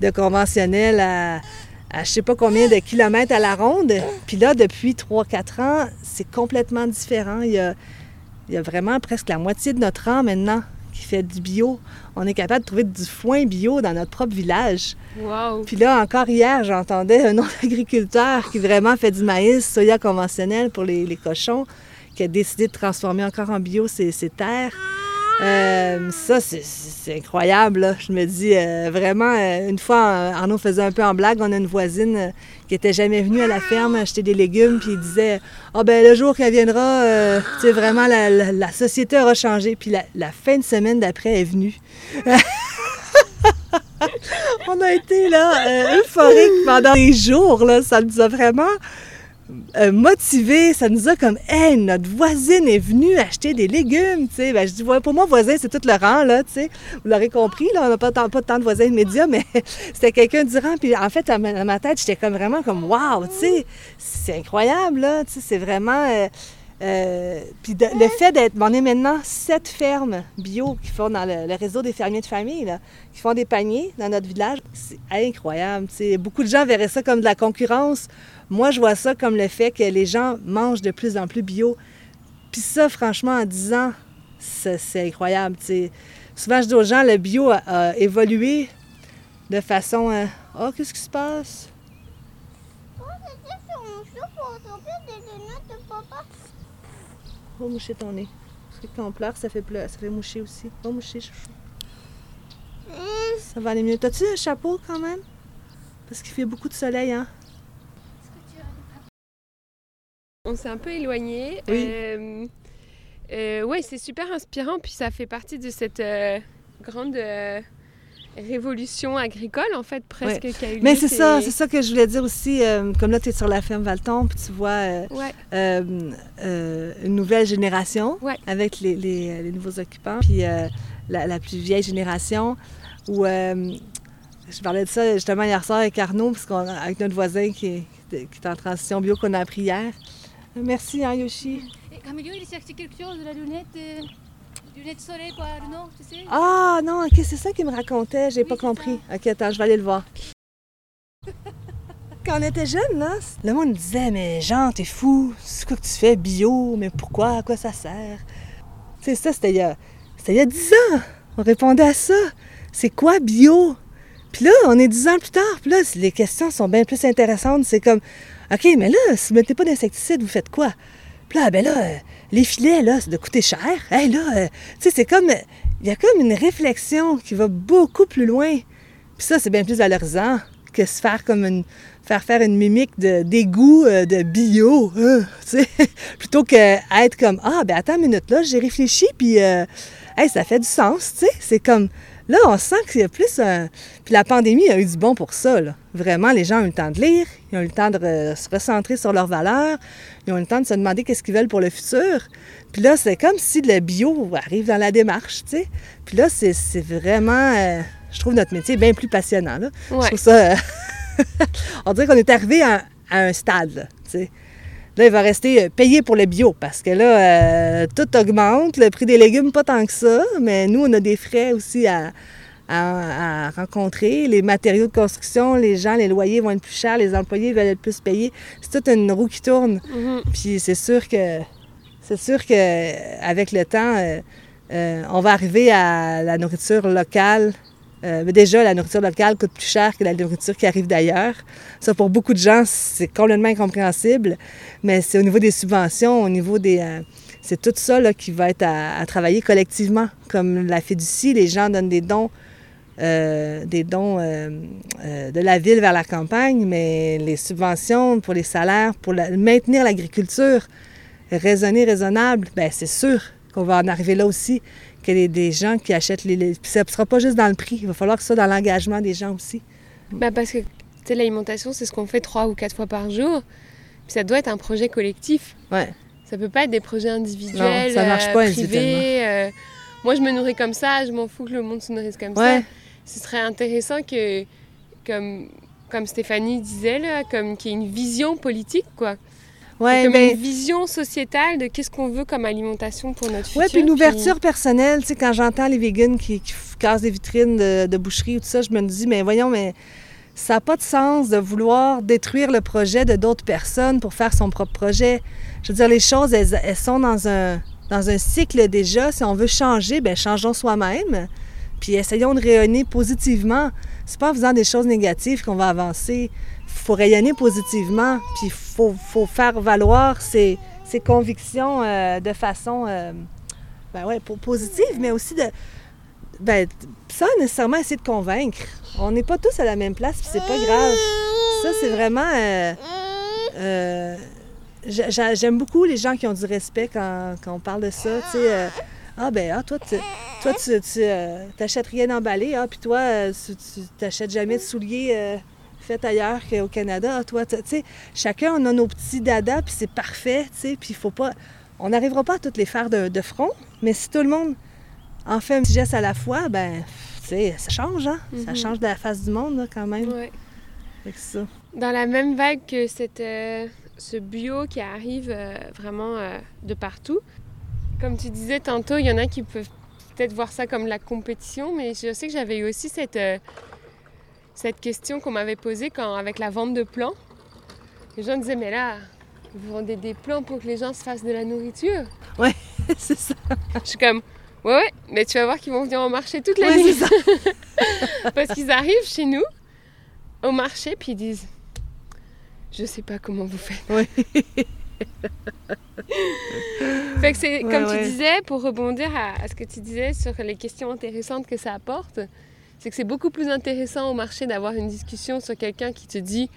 de conventionnel à à je sais pas combien de kilomètres à la ronde. Puis là, depuis 3-4 ans, c'est complètement différent. Il y, a, il y, a, vraiment presque la moitié de notre rang maintenant qui fait du bio. On est capable de trouver du foin bio dans notre propre village. Wow. Puis là, encore hier, j'entendais un autre [laughs] agriculteur qui vraiment fait du maïs, soya conventionnel pour les, les cochons, qui a décidé de transformer encore en bio ses, terres. Euh, ça, c'est incroyable. Je me dis euh, vraiment, euh, une fois, Arnaud faisait un peu en blague, on a une voisine qui était jamais venue à la ferme acheter des légumes, puis il disait Ah, oh, ben le jour qu'elle viendra, tu sais, vraiment, la, société aura changé. Puis la, fin de semaine d'après est venue. [laughs] on a été là, euphorique pendant des jours. Là. Ça nous a vraiment euh, motivé, ça nous a comme, hey, notre voisine est venue acheter des légumes, tu sais. Ben, je dis, pour moi, voisin, c'est tout le rang, là, tu sais. Vous l'aurez compris, là, on n'a pas, tant, pas tant de voisins immédiats, mais [laughs] c'était quelqu'un du rang. Puis en fait, dans ma, tête, j'étais comme vraiment comme, wow, tu sais, c'est incroyable, là, tu sais, c'est vraiment. Euh, euh, puis le fait d'être, on est maintenant sept fermes bio qui font dans le, réseau des fermiers de famille, là, qui font des paniers dans notre village, c'est incroyable. sais. Beaucoup de gens verraient ça comme de la concurrence moi, je vois ça comme le fait que les gens mangent de plus en plus bio. Puis ça, franchement, en 10 ans, c'est incroyable. Souvent, je dis aux gens, le bio a, évolué de façon... Euh, oh, qu'est-ce qui se passe? Oh, moucher ton nez. Parce que quand on pleure, ça fait, pleurer, ça fait moucher aussi. Oh, moucher, chouchou. Hum. Ça va aller mieux. T'as-tu un chapeau quand même? Parce qu'il fait beaucoup de soleil, hein? On s'est un peu éloigné. Oui. Euh, euh, ouais, c'est super inspirant, puis ça fait partie de cette euh, grande révolution agricole, en fait, presque, a eu Mais c'est ça, c'est ça que je voulais dire aussi. comme là, tu es sur la ferme Valton, puis tu vois une nouvelle génération avec les, nouveaux occupants, puis la, plus vieille génération, où je parlais de ça justement hier soir avec Arnaud, parce qu'on, avec notre voisin qui qui est en transition bio qu'on a appris hier. Merci, hein, Yoshi. Et il cherchait quelque chose, de la lunette, euh, lunette soleil pour le nord, tu sais? Ah, non, ok, c'est ça qu'il me racontait, j'ai pas compris. Ok, attends, je vais aller le voir. [laughs] Quand on était jeunes, là, le monde disait Mais Jean, t'es fou, c'est quoi que tu fais bio, mais pourquoi, à quoi ça sert? C'est ça, c'était il, y a, il y a 10 ans. On répondait à ça. C'est quoi bio? Puis là, on est 10 ans plus tard, puis là, les questions sont bien plus intéressantes. C'est comme OK, mais là, si vous ne mettez pas d'insecticide, vous faites quoi? Puis là, ben là, euh, les filets, là, ça doit coûter cher. Hey, là, euh, tu sais, c'est comme. Il y a comme une réflexion qui va beaucoup plus loin. Puis ça, c'est bien plus valorisant que se faire comme une faire faire une mimique de d'égout euh, de bio, hein, tu sais, [laughs] plutôt que être comme ah ben attends une minute là, j'ai réfléchi puis hey, ça fait du sens, tu sais, c'est comme là on sent qu'il y a plus un puis la pandémie a eu du bon pour ça là. Vraiment les gens ont eu le temps de lire, ils ont eu le temps de re- se recentrer sur leurs valeurs, ils ont eu le temps de se demander qu'est-ce qu'ils veulent pour le futur. Puis là, c'est comme si le bio arrive dans la démarche, tu sais. Puis là, c'est vraiment euh, je trouve notre métier bien plus passionnant là. Je Ouais. trouve ça. euh, [laughs] on dirait qu'on est arrivé à, à un stade, là, tu sais. Là, il va rester euh, payé pour le bio parce que là, euh, tout augmente. Le prix des légumes, pas tant que ça, mais nous, on a des frais aussi à, à- à rencontrer. Les matériaux de construction, les gens, les loyers vont être plus chers, les employés veulent être plus payés. C'est toute une roue qui tourne. Mhm. Puis c'est sûr que c'est sûr que avec le temps, euh, euh, on va arriver à la nourriture locale. Euh, mais déjà, la nourriture locale coûte plus cher que la nourriture qui arrive d'ailleurs. Ça, pour beaucoup de gens, c'est complètement incompréhensible. Mais c'est au niveau des subventions, au niveau des... euh, c'est tout ça là, qui va être à, travailler collectivement. Comme la fiducie, les gens donnent des dons, euh, des dons de la ville vers la campagne, mais les subventions pour les salaires, pour maintenir l'agriculture raisonnée, raisonnable, bien, c'est sûr qu'on va en arriver là aussi, qu'il y ait des gens qui achètent les... les- Puis ça ne sera pas juste dans le prix, il va falloir que ça soit dans l'engagement des gens aussi. Bah parce que l'alimentation, c'est ce qu'on fait trois ou quatre fois par jour. Puis ça doit être un projet collectif. Ouais. Ça peut pas être des projets individuels, Non, ça marche euh, pas privés. euh, moi, je me nourris comme ça, je m'en fous que le monde se nourrisse comme Ouais. ça. Ce serait intéressant que, comme, comme Stéphanie disait, là, comme qu'il y ait une vision politique, quoi. Ouais, comme ben, une vision sociétale de qu'est-ce qu'on veut comme alimentation pour notre futur. Ouais, puis une ouverture personnelle. Tu sais, quand j'entends les vegans qui, cassent des vitrines de, de boucherie ou tout ça, je me dis, mais voyons, mais ça n'a pas de sens de vouloir détruire le projet de d'autres personnes pour faire son propre projet. Je veux dire, les choses, elles, elles sont dans un, dans un cycle déjà. Si on veut changer, bien, changeons soi-même. Puis essayons de rayonner positivement. C'est pas en faisant des choses négatives qu'on va avancer. Faut rayonner positivement. Puis il faut, faut faire valoir ses, ses convictions euh, de façon euh, ben ouais, positive, mais aussi de. Ben, sans nécessairement essayer de convaincre. On n'est pas tous à la même place, puis c'est pas grave. Ça, c'est vraiment. euh, j'a- j'a- J'aime beaucoup les gens qui ont du respect quand, quand on parle de ça. Tu ah ben, ah, toi, tu, toi, tu, t'achètes rien emballé, ah, puis toi, tu, tu t'achètes jamais de souliers ailleurs qu'au Canada. Ah, toi, tu sais, chacun, on a nos petits dadas, puis c'est parfait, tu sais, puis il faut pas... On n'arrivera pas à toutes les faire de, de front, mais si tout le monde en fait un petit geste à la fois, ben, tu sais, ça change, hein? Ça Mhm. change de la face du monde, là, quand même. Ouais. Fait que ça. Dans la même vague que cette, euh, ce bio qui arrive euh, vraiment euh, de partout. Comme tu disais tantôt, il y en a qui peuvent peut-être voir ça comme la compétition, mais je sais que j'avais eu aussi cette, cette question qu'on m'avait posée quand, avec la vente de plants. Les gens disaient, mais là, vous vendez des plants pour que les gens se fassent de la nourriture. [laughs] c'est ça. Je suis comme, ouais, ouais, mais tu vas voir qu'ils vont venir au marché toute la Ouais, nuit. [laughs] Parce qu'ils arrivent chez nous, au marché, puis ils disent Je sais pas comment vous faites. [laughs] Fait que c'est, Ouais, comme ouais. tu disais, pour rebondir à, à ce que tu disais sur les questions intéressantes que ça apporte, c'est que c'est beaucoup plus intéressant au marché d'avoir une discussion sur quelqu'un qui te dit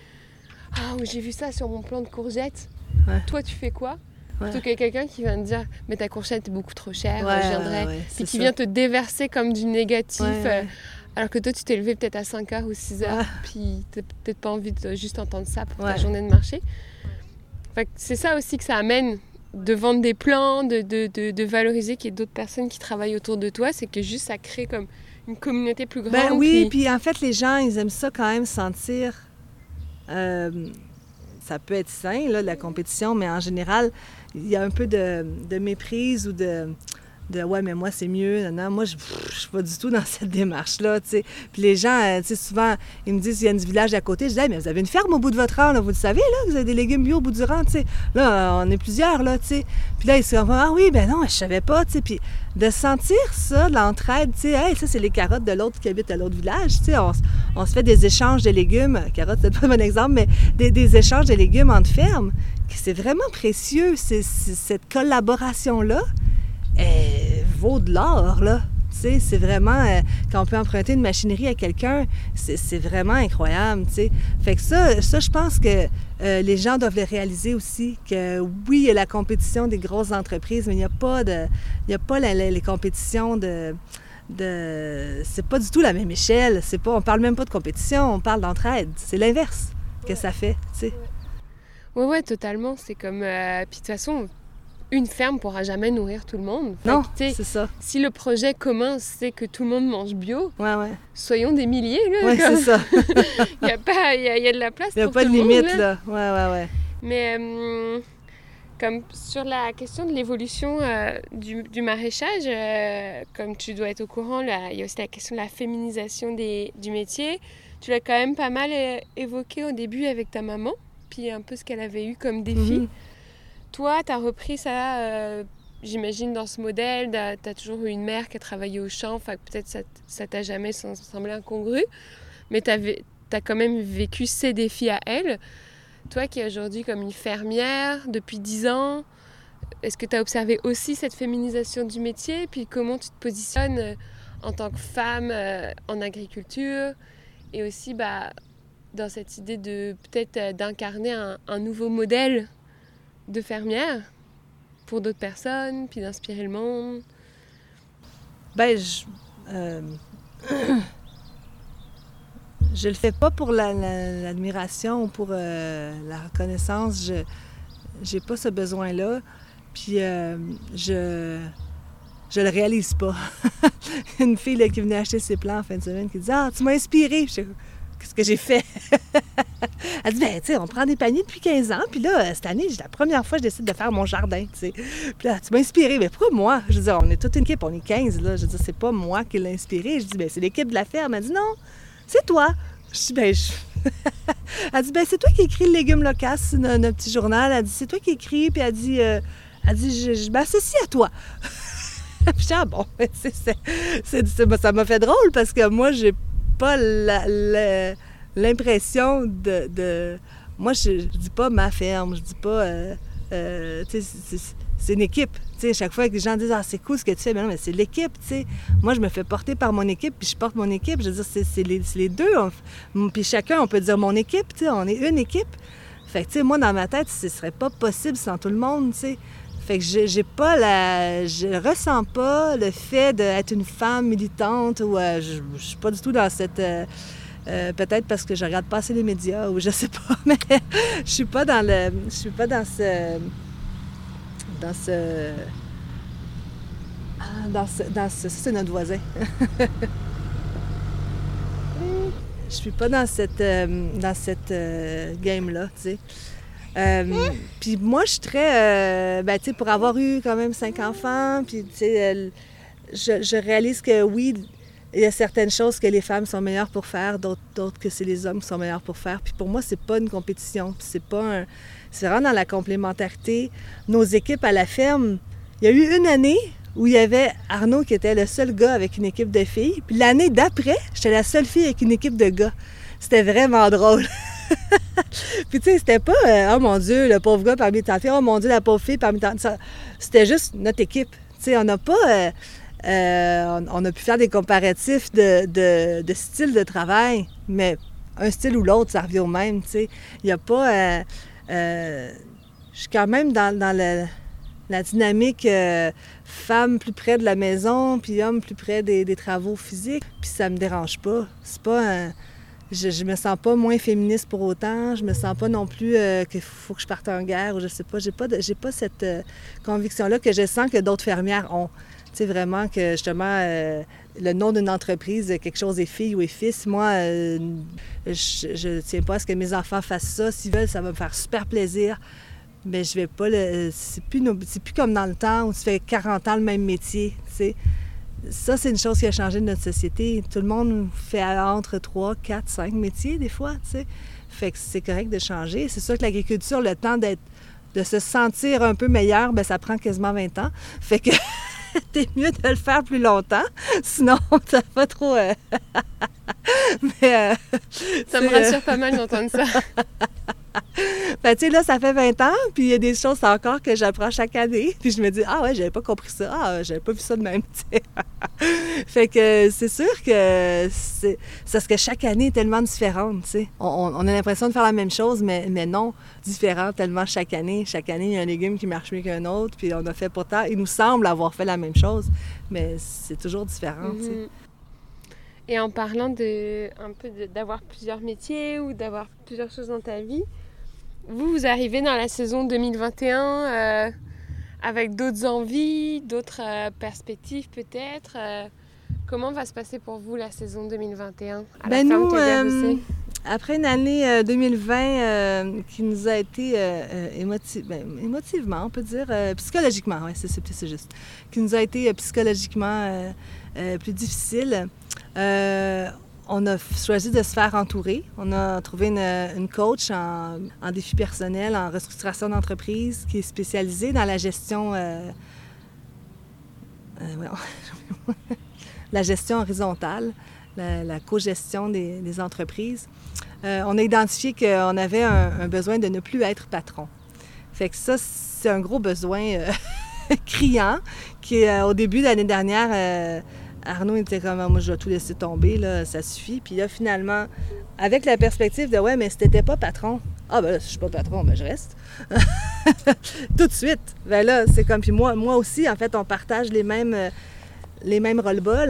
Ah, oui, j'ai vu ça sur mon plan de courgettes. Ouais. Toi, tu fais quoi? Ouais. Plutôt que quelqu'un qui vient te dire Mais ta courgette est beaucoup trop chère, Ouais, je viendrai. Puis qui vient te déverser comme du négatif. Euh, alors que toi, tu t'es levé peut-être à 5h ou 6h, Ouais. puis t'as peut-être pas envie de juste entendre ça pour ta journée de marché. C'est ça aussi que ça amène de vendre des plans, de, de, de, de valoriser qu'il y ait d'autres personnes qui travaillent autour de toi. C'est que juste ça crée comme une communauté plus grande. Ben oui, puis- puis en fait, les gens, ils aiment ça quand même sentir. euh, ça peut être sain, là, la compétition, mais en général, il y a un peu de, de méprise ou de, de ouais, mais moi, c'est mieux. Non, non, moi, je ne suis pas du tout dans [laughs] cette démarche-là. Puis les gens, euh, tu sais, souvent, ils me disent il y a un village à côté. Je dis mais vous avez une ferme au bout de votre rang, là, vous le savez, là, vous avez des légumes bio au bout du rang. Là, on est plusieurs, là, tu sais. Puis là, ils se disent Ah oui, ben non, je savais pas. tu sais. Puis de sentir ça, l'entraide, tu sais, hey, ça, c'est les carottes de l'autre qui habite à l'autre village. Tu sais, on, se fait des échanges de légumes. Carottes, c'est pas un bon exemple, mais des, échanges de légumes entre fermes. C'est vraiment précieux, cette collaboration-là. Elle vaut de l'or, là. Tu sais. C'est vraiment, euh, quand on peut emprunter une machinerie à quelqu'un, c'est vraiment incroyable, tu sais. Fait que ça, ça je pense que euh, les gens doivent le réaliser aussi, que oui, il y a la compétition des grosses entreprises, mais il n'y a pas de, il y a pas les compétitions de, de, c'est pas du tout la même échelle. C'est pas, on parle même pas de compétition, on parle d'entraide. C'est l'inverse que ça fait, tu sais. Ouais, ouais, totalement. C'est comme, euh, puis de toute façon, une ferme pourra jamais nourrir tout le monde. non, c'est ça. Si le projet commun, c'est que tout le monde mange bio, ouais, ouais. soyons des milliers. Là, ouais, c'est ça. Il [laughs] y, a pas, y, a, y a de la place Il n'y a pas de limite, monde, là. Ouais, ouais, ouais. Mais euh, comme sur la question de l'évolution euh, du, du, maraîchage, euh, comme tu dois être au courant, il y a aussi la question de la féminisation des, du métier. Tu l'as quand même pas mal évoqué au début avec ta maman, puis un peu ce qu'elle avait eu comme défi. Mhm. Toi, tu as repris ça, euh, j'imagine, dans ce modèle. Tu as toujours eu une mère qui a travaillé au champ, peut-être ça, t'a jamais semblé incongru, mais tu as quand même vécu ces défis à elle. Toi qui es aujourd'hui comme une fermière depuis 10 ans, est-ce que tu as observé aussi cette féminisation du métier? Puis comment tu te positionnes euh, en tant que femme euh, en agriculture? Et aussi bah, dans cette idée de peut-être d'incarner un nouveau modèle? De fermière pour d'autres personnes, puis d'inspirer le monde? Ben, je, euh, je le fais pas pour l'admiration la, ou pour euh, la reconnaissance. Je j'ai pas ce besoin-là. Puis euh, je je le réalise pas. [laughs] Une fille qui venait acheter ses plants en fin de semaine qui dit Ah, tu m'as inspiré. Qu'est-ce que j'ai fait? [laughs] Elle dit, ben, tu sais, on prend des paniers depuis 15 ans, puis là, cette année, c'est la première fois que je décide de faire mon jardin, tu sais. Puis là, tu m'as inspiré, mais pourquoi moi? Je dire, on est toute une équipe, on est 15, là. Je dire, c'est pas moi qui l'ai inspiré. Je dis, ben, c'est l'équipe de la ferme. Elle dit, non, c'est toi. Je dis, ben, je... [laughs] elle dit, ben, c'est toi qui écris le légume local sur notre, petit journal. Elle dit, c'est toi qui écris, puis elle dit, euh... elle dit, je, je m'associe à toi. [laughs] puis ah bon, c'est, ça m'a fait drôle parce que moi, j'ai l'impression de, Moi, je, dis pas ma ferme, je dis pas. Euh, euh, c'est une équipe. sais, chaque fois que les gens disent Ah, c'est cool ce que tu fais, mais non, mais c'est l'équipe. Moi, je me fais porter par mon équipe, puis je porte mon équipe. Je veux dire, c'est les, deux. On, puis chacun, on peut dire mon équipe. On est une équipe. Fait que, tu moi, dans ma tête, ce serait pas possible sans tout le monde. sais. Fait que j'ai pas la. Je ressens pas le fait d'être une femme militante ou euh, je, suis pas du tout dans cette. Euh, euh, peut-être parce que je regarde pas assez les médias ou je sais pas, [laughs] mais je suis pas dans le. Je suis pas dans ce. Dans ce. Dans ce. Dans ce ça, c'est notre voisin. [laughs] je suis pas dans cette. dans cette game-là, tu sais. Euh, puis moi, je suis très. Euh, ben, tu sais, pour avoir eu quand même cinq enfants, puis, tu sais, je, je, réalise que oui, il y a certaines choses que les femmes sont meilleures pour faire, d'autres que c'est les hommes qui sont meilleurs pour faire. Puis pour moi, c'est pas une compétition. c'est pas un. C'est vraiment dans la complémentarité. Nos équipes à la ferme, il y a eu une année où il y avait Arnaud qui était le seul gars avec une équipe de filles. Puis l'année d'après, j'étais la seule fille avec une équipe de gars. C'était vraiment drôle. [laughs] [laughs] puis tu sais, c'était pas euh, oh mon Dieu, le pauvre gars parmi tant de filles, oh mon Dieu, la pauvre fille parmi tant de C'était juste notre équipe. Tu sais, on n'a pas. Euh, euh, on, a pu faire des comparatifs de, de, de, style de travail, mais un style ou l'autre, ça revient au même. Tu sais, il n'y a pas. je suis quand même dans, dans le, la dynamique femme plus près de la maison, puis homme plus près des, des travaux physiques, puis ça me dérange pas. C'est pas je, je me sens pas moins féministe pour autant. Je me sens pas non plus euh, qu'il faut que je parte en guerre ou je sais pas. J'ai pas, j'ai pas cette euh, conviction-là que je sens que d'autres fermières ont. Tu sais, vraiment que justement, euh, le nom d'une entreprise, quelque chose est fille ou est fils. Moi, je ne tiens pas à ce que mes enfants fassent ça. S'ils veulent, ça va me faire super plaisir. Mais je vais pas le. C'est plus, c'est plus comme dans le temps où tu fais 40 ans le même métier. Tu sais ça, c'est une chose qui a changé de notre société. Tout le monde fait entre 3, 4, 5 métiers des fois, tu sais. Fait que c'est correct de changer. C'est sûr que l'agriculture, le temps d'être de se sentir un peu meilleur, ben ça prend quasiment 20 ans. Fait que [laughs] t'es mieux de le faire plus longtemps. Sinon, [laughs] ça va trop... Euh, [laughs] Mais, euh, ça me rassure pas mal d'entendre ça. [laughs] Fait tu sais, là, ça fait 20 ans, puis il y a des choses encore que j'apprends chaque année. [laughs] Puis je me dis, ah ouais, j'avais pas compris ça. Ah, j'avais pas vu ça de même, [laughs] fait que c'est sûr que c'est parce que chaque année est tellement différente, tu sais. On, a l'impression de faire la même chose, mais, mais non, différent tellement chaque année. Chaque année, il y a un légume qui marche mieux qu'un autre, puis on a fait pourtant, il nous semble avoir fait la même chose, mais c'est toujours différent, tu sais. Mhm. Et en parlant de un peu d'avoir plusieurs métiers ou d'avoir plusieurs choses dans ta vie, vous, vous arrivez dans la saison 2021 euh, avec d'autres envies, d'autres euh, perspectives peut-être. euh, comment va se passer pour vous la saison 2021 à Ben, nous? Après une année euh, 2020 euh, qui nous a été ben, émotivement, on peut dire, psychologiquement, oui, c'est juste, qui nous a été psychologiquement plus difficile, on a choisi de se faire entourer. On a trouvé une, coach en, défi personnel, en restructuration d'entreprise, qui est spécialisée dans la gestion, euh, euh, [laughs] la gestion horizontale, la, co-gestion des, entreprises. Euh, on a identifié qu'on avait un, un besoin de ne plus être patron. Fait que ça, c'est un gros besoin [laughs] criant qui, au début de l'année dernière, Arnaud était comme, Ah, moi, je vais tout laisser tomber, là, ça suffit. Puis là, finalement, avec la perspective de, ouais, mais si t'étais pas patron, ah ben là, si je suis pas patron, ben je reste. [laughs] tout de suite. Ben là, c'est comme, puis moi, moi aussi, en fait, on partage les mêmes, les mêmes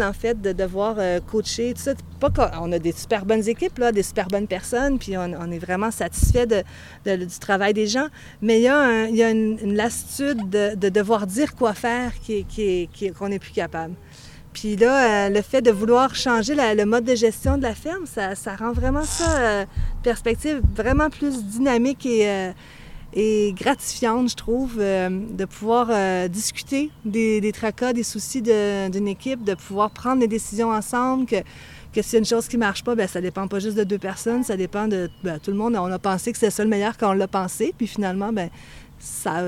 en fait, de devoir euh, coacher, tout ça. Pas qu'on- on a des super bonnes équipes, des super bonnes personnes, puis on, est vraiment satisfait du travail des gens, mais il y a, une, lassitude de, de devoir dire quoi faire qui est- qui qui est- qu'on n'est plus capable. Puis là, euh, le fait de vouloir changer le mode de gestion de la ferme, ça, rend vraiment ça, euh, perspective vraiment plus dynamique et, euh, gratifiante, je trouve, de pouvoir discuter des, tracas, des soucis d'une équipe, de pouvoir prendre des décisions ensemble, que, que s'il y a une chose qui ne marche pas, bien, ça dépend pas juste de deux personnes, ça dépend de ben, tout le monde. On a pensé que c'était ça le meilleur quand on l'a pensé, puis finalement, ben ça,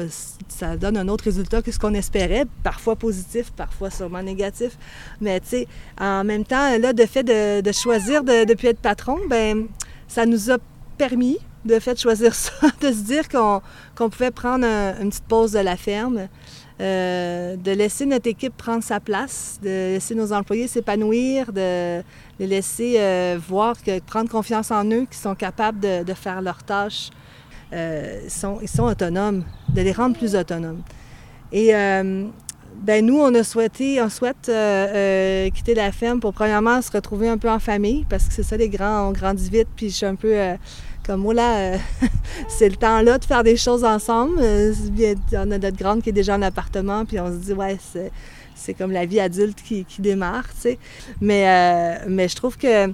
ça donne un autre résultat que ce qu'on espérait, parfois positif, parfois sûrement négatif. Mais tu sais, en même temps, là, de fait de, de choisir de ne plus être patron, ben ça nous a permis de fait de choisir ça, [laughs] de se dire qu'on pouvait prendre un- une petite pause de la ferme, euh, de laisser notre équipe prendre sa place, de laisser nos employés s'épanouir, de les laisser euh, voir, que, prendre confiance en eux, qu'ils sont capables de, de faire leurs tâches. Euh, sont, ils sont autonomes, de les rendre plus autonomes. Et euh, ben nous, on a souhaité, on souhaite euh, quitter la ferme pour premièrement se retrouver un peu en famille, parce que c'est ça, les grands, on grandit vite, puis je suis un peu comme moi là, [laughs] c'est le temps là de faire des choses ensemble. On a notre grande qui est déjà en appartement, puis on se dit, ouais, c'est, comme la vie adulte qui, qui démarre, tu sais. Mais, mais je trouve que,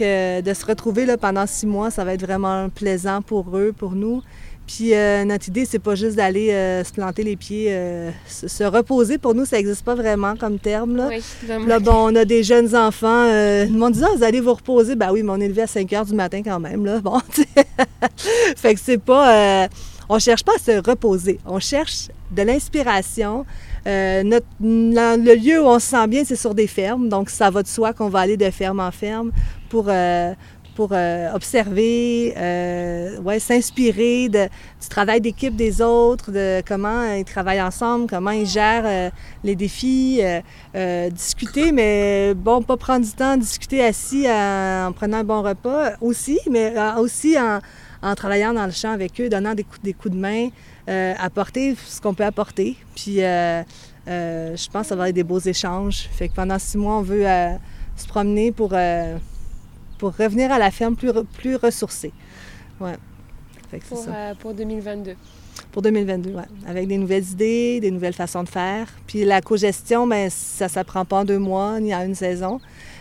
de se retrouver là, pendant six mois, ça va être vraiment plaisant pour eux, pour nous. Puis euh, notre idée, c'est pas juste d'aller euh, se planter les pieds, euh, se, se reposer. Pour nous, ça n'existe pas vraiment comme terme. Là. Oui, vraiment. Là, bon, on a des jeunes enfants. Le monde dit, ah, vous allez vous reposer. Ben oui, mais on est levé à 5 heures du matin quand même. Là. Bon, tu sais. [laughs] fait que c'est pas. on cherche pas à se reposer. On cherche de l'inspiration. Notre- le lieu où on se sent bien, c'est sur des fermes. Donc, ça va de soi qu'on va aller de ferme en ferme pour, euh, pour euh, observer, euh, ouais, s'inspirer du travail d'équipe des autres, de comment ils travaillent ensemble, comment ils gèrent les défis, discuter, mais bon, pas prendre du temps, discuter assis en prenant un bon repas aussi, mais aussi en, travaillant dans le champ avec eux, donnant des coups, des coups de main, apporter ce qu'on peut apporter. Puis je pense que ça va être des beaux échanges. Fait que pendant six mois, on veut se promener pour, pour revenir à la ferme plus, plus ressourcée. Ouais. Fait que c'est Pour, ça. euh, pour 2022. Pour 2022, oui. Avec des nouvelles idées, des nouvelles façons de faire. Puis la co-gestion, bien, ça ne s'apprend pas en deux mois ni en une saison.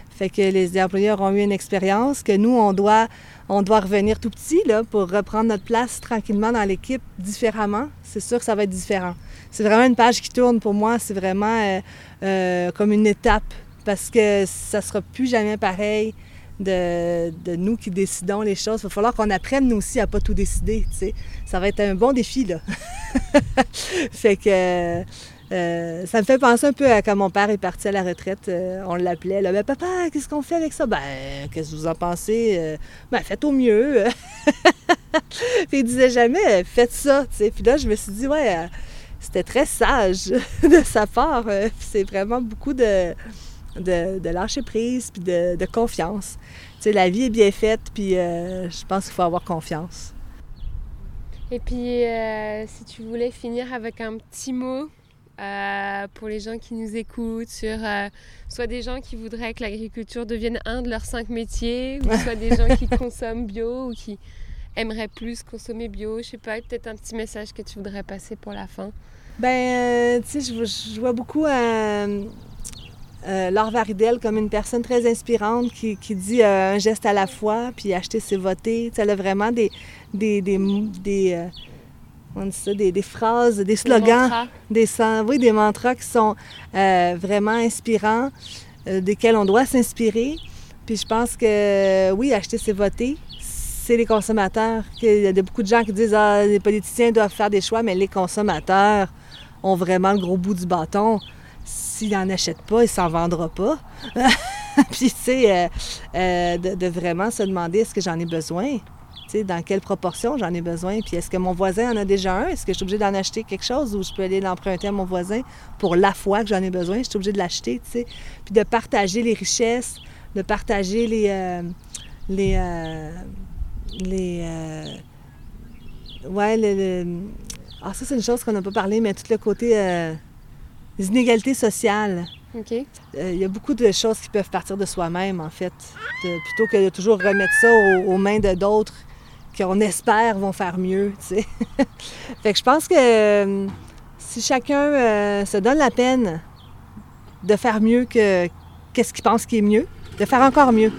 Fait que les employés auront eu une expérience que nous, on doit, on doit revenir tout petit là, pour reprendre notre place tranquillement dans l'équipe différemment. C'est sûr que ça va être différent. C'est vraiment une page qui tourne pour moi. C'est vraiment euh, euh, comme une étape parce que ça sera plus jamais pareil de, nous qui décidons les choses. Il va falloir qu'on apprenne aussi à pas tout décider. tu sais. Ça va être un bon défi là. [laughs] fait que euh, ça me fait penser un peu à quand mon père est parti à la retraite. euh, on l'appelait là, ben papa, qu'est-ce qu'on fait avec ça Ben qu'est-ce que vous en pensez? Euh, Ben faites au mieux. [laughs] puis il disait jamais, faites ça. Puis là, je me suis dit, ouais, euh, c'était très sage [laughs] de sa part. Euh, c'est vraiment beaucoup de, de, lâcher prise, puis de, confiance. Tu sais, la vie est bien faite, puis je pense qu'il faut avoir confiance. Et puis, si tu voulais finir avec un petit mot euh, pour les gens qui nous écoutent, sur euh, soit des gens qui voudraient que l'agriculture devienne un de leurs cinq métiers, ou [laughs] soit des gens qui consomment bio ou qui aimeraient plus consommer bio. Je sais pas, peut-être un petit message que tu voudrais passer pour la fin. Ben, euh, tu sais, je, vois beaucoup Laure Varidel comme une personne très inspirante qui, dit un geste à la fois, puis acheter c'est voter. elle a vraiment des, des, des, des des, phrases, des slogans, des, oui, des mantras qui sont euh, vraiment inspirants, euh, desquels on doit s'inspirer. Puis je pense que oui, acheter c'est voter. C'est les consommateurs. Il y a beaucoup de gens qui disent ah, les politiciens doivent faire des choix, mais les consommateurs ont vraiment le gros bout du bâton. S'ils n'en achètent pas, ils ne s'en vendront pas. [laughs] Puis, tu sais, euh, de, de, vraiment se demander est-ce que j'en ai besoin? dans quelle proportion j'en ai besoin, puis est-ce que mon voisin en a déjà un, est-ce que je suis obligée d'en acheter quelque chose ou je peux aller l'emprunter à mon voisin pour la fois que j'en ai besoin, je suis obligée de l'acheter, tu sais, puis de partager les richesses, de partager les... Euh, les... Euh, les euh, ouais, le, Ah, ça, c'est une chose qu'on n'a pas parlé, mais tout le côté des inégalités sociales. OK. Il y a beaucoup de choses qui peuvent partir de soi-même, en fait, plutôt que de toujours remettre ça aux mains de d'autres qu'on espère vont faire mieux, tu sais. [laughs] fait que je pense que euh, si chacun euh, se donne la peine de faire mieux que qu'est-ce qu'il pense qui est mieux, de faire encore mieux,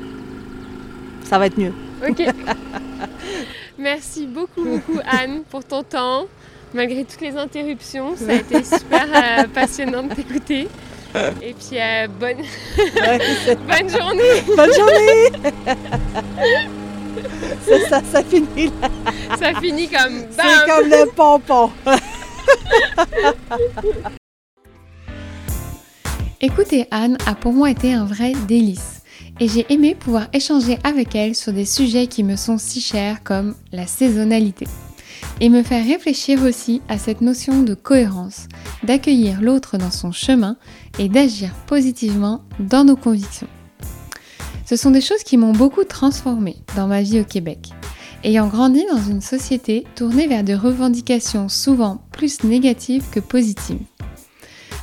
ça va être mieux. OK. [laughs] Merci beaucoup, beaucoup, Anne, pour ton temps. Malgré toutes les interruptions, ça a été super euh, [laughs] passionnant de t'écouter. Et puis, bonne... [laughs] bonne journée! Bonne journée! [laughs] ça, ça, finit là. Ça finit comme C'est comme le pompon. Écouter Anne a pour moi été un vrai délice et j'ai aimé pouvoir échanger avec elle sur des sujets qui me sont si chers comme la saisonnalité et me faire réfléchir aussi à cette notion de cohérence, d'accueillir l'autre dans son chemin et d'agir positivement dans nos convictions. Ce sont des choses qui m'ont beaucoup transformée dans ma vie au Québec. Ayant grandi dans une société tournée vers des revendications souvent plus négatives que positives.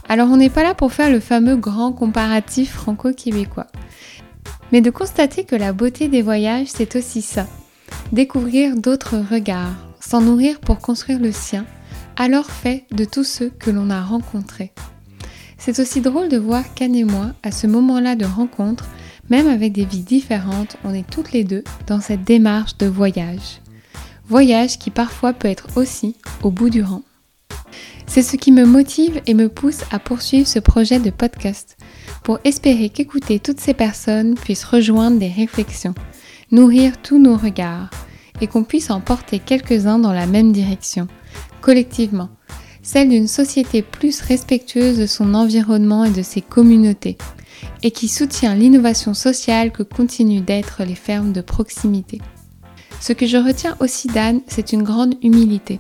Alors on n'est pas là pour faire le fameux grand comparatif franco-québécois, mais de constater que la beauté des voyages, c'est aussi ça. Découvrir d'autres regards, s'en nourrir pour construire le sien, alors fait de tous ceux que l'on a rencontrés. C'est aussi drôle de voir qu'Anne et moi, à ce moment-là de rencontre, même avec des vies différentes, on est toutes les deux dans cette démarche de voyage. Voyage qui parfois peut être aussi au bout du rang. C'est ce qui me motive et me pousse à poursuivre ce projet de podcast pour espérer qu'écouter toutes ces personnes puissent rejoindre des réflexions, nourrir tous nos regards et qu'on puisse en porter quelques-uns dans la même direction, collectivement, celle d'une société plus respectueuse de son environnement et de ses communautés, et qui soutient l'innovation sociale que continuent d'être les fermes de proximité. Ce que je retiens aussi d'Anne, c'est une grande humilité,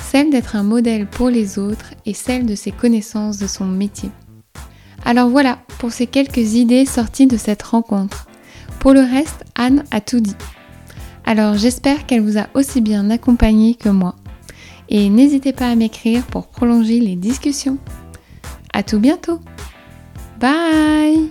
celle d'être un modèle pour les autres et celle de ses connaissances de son métier. Alors voilà pour ces quelques idées sorties de cette rencontre. Pour le reste, Anne a tout dit. Alors j'espère qu'elle vous a aussi bien accompagné que moi. Et n'hésitez pas à m'écrire pour prolonger les discussions. À tout bientôt! Bye